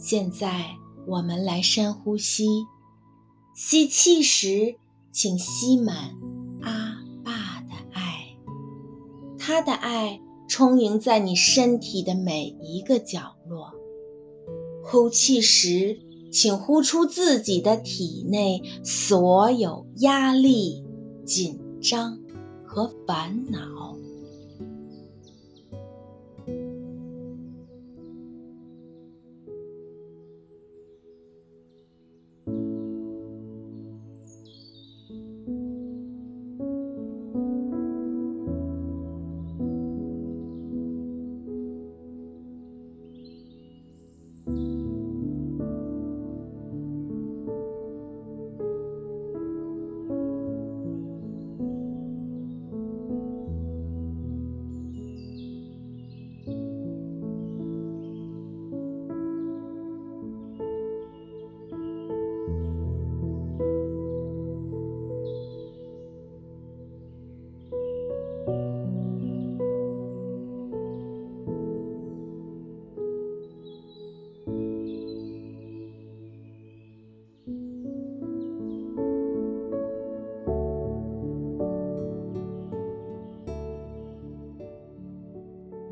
现在我们来深呼吸，吸气时，请吸满阿爸的爱，他的爱充盈在你身体的每一个角落。呼气时，请呼出自己的体内所有压力、紧张和烦恼。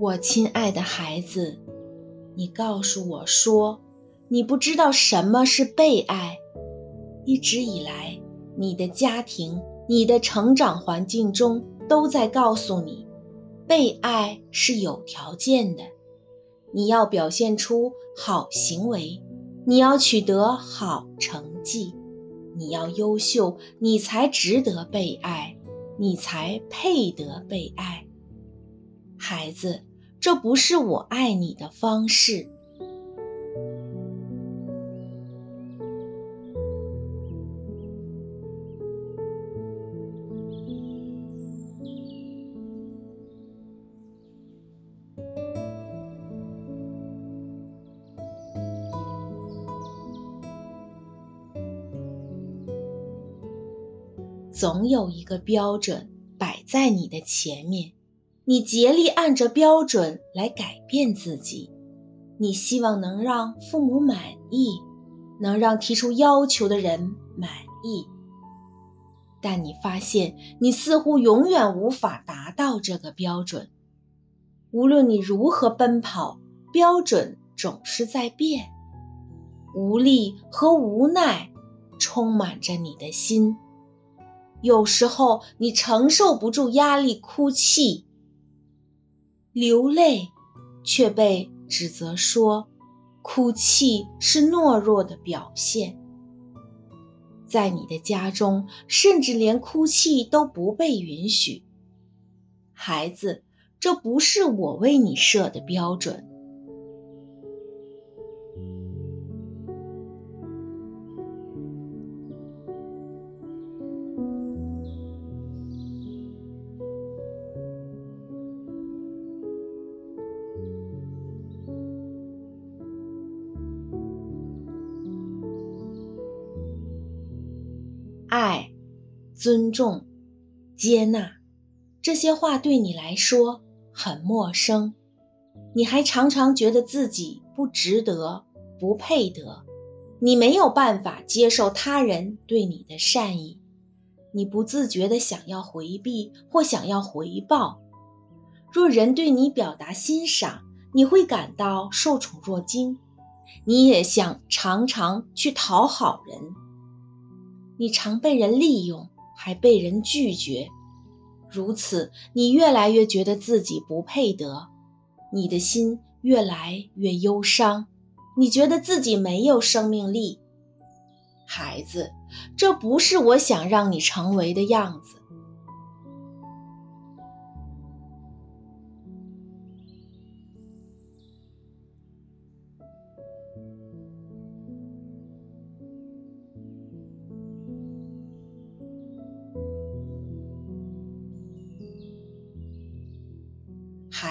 我亲爱的孩子，你告诉我说，你不知道什么是被爱。一直以来，你的家庭、你的成长环境中都在告诉你，被爱是有条件的。你要表现出好行为，你要取得好成绩，你要优秀，你才值得被爱，你才配得被爱，孩子。这不是我爱你的方式。总有一个标准摆在你的前面。你竭力按着标准来改变自己，你希望能让父母满意，能让提出要求的人满意，但你发现你似乎永远无法达到这个标准。无论你如何奔跑，标准总是在变，无力和无奈充满着你的心。有时候你承受不住压力，哭泣。流泪，却被指责说，哭泣是懦弱的表现。在你的家中，甚至连哭泣都不被允许。孩子，这不是我为你设的标准。尊重、接纳，这些话对你来说很陌生。你还常常觉得自己不值得、不配得，你没有办法接受他人对你的善意，你不自觉地想要回避或想要回报。若人对你表达欣赏，你会感到受宠若惊，你也想常常去讨好人。你常被人利用，还被人拒绝，如此，你越来越觉得自己不配得，你的心越来越忧伤，你觉得自己没有生命力。孩子，这不是我想让你成为的样子。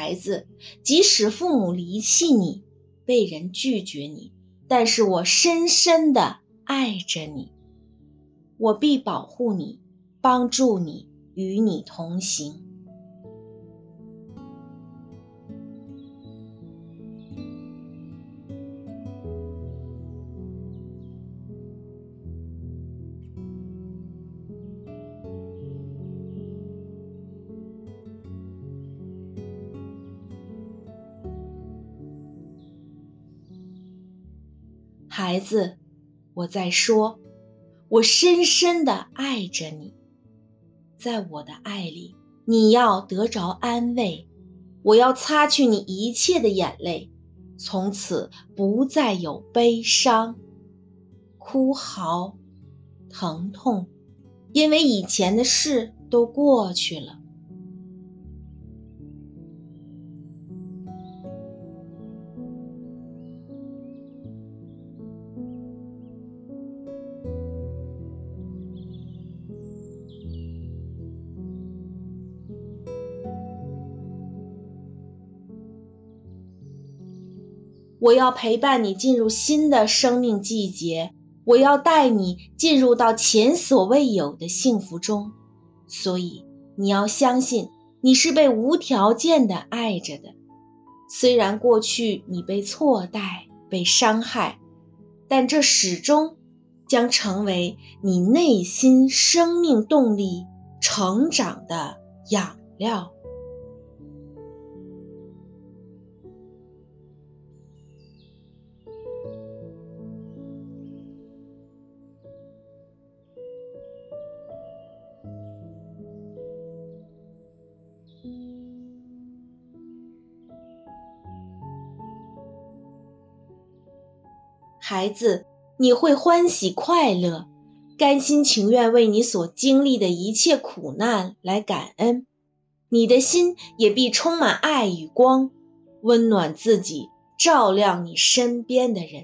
孩子，即使父母离弃你，被人拒绝你，但是我深深的爱着你，我必保护你，帮助你，与你同行。孩子，我在说，我深深地爱着你，在我的爱里，你要得着安慰。我要擦去你一切的眼泪，从此不再有悲伤、哭嚎、疼痛，因为以前的事都过去了。我要陪伴你进入新的生命季节，我要带你进入到前所未有的幸福中，所以你要相信你是被无条件的爱着的。虽然过去你被错待、被伤害，但这始终将成为你内心生命动力成长的养料。孩子，你会欢喜快乐，甘心情愿为你所经历的一切苦难来感恩，你的心也必充满爱与光，温暖自己，照亮你身边的人。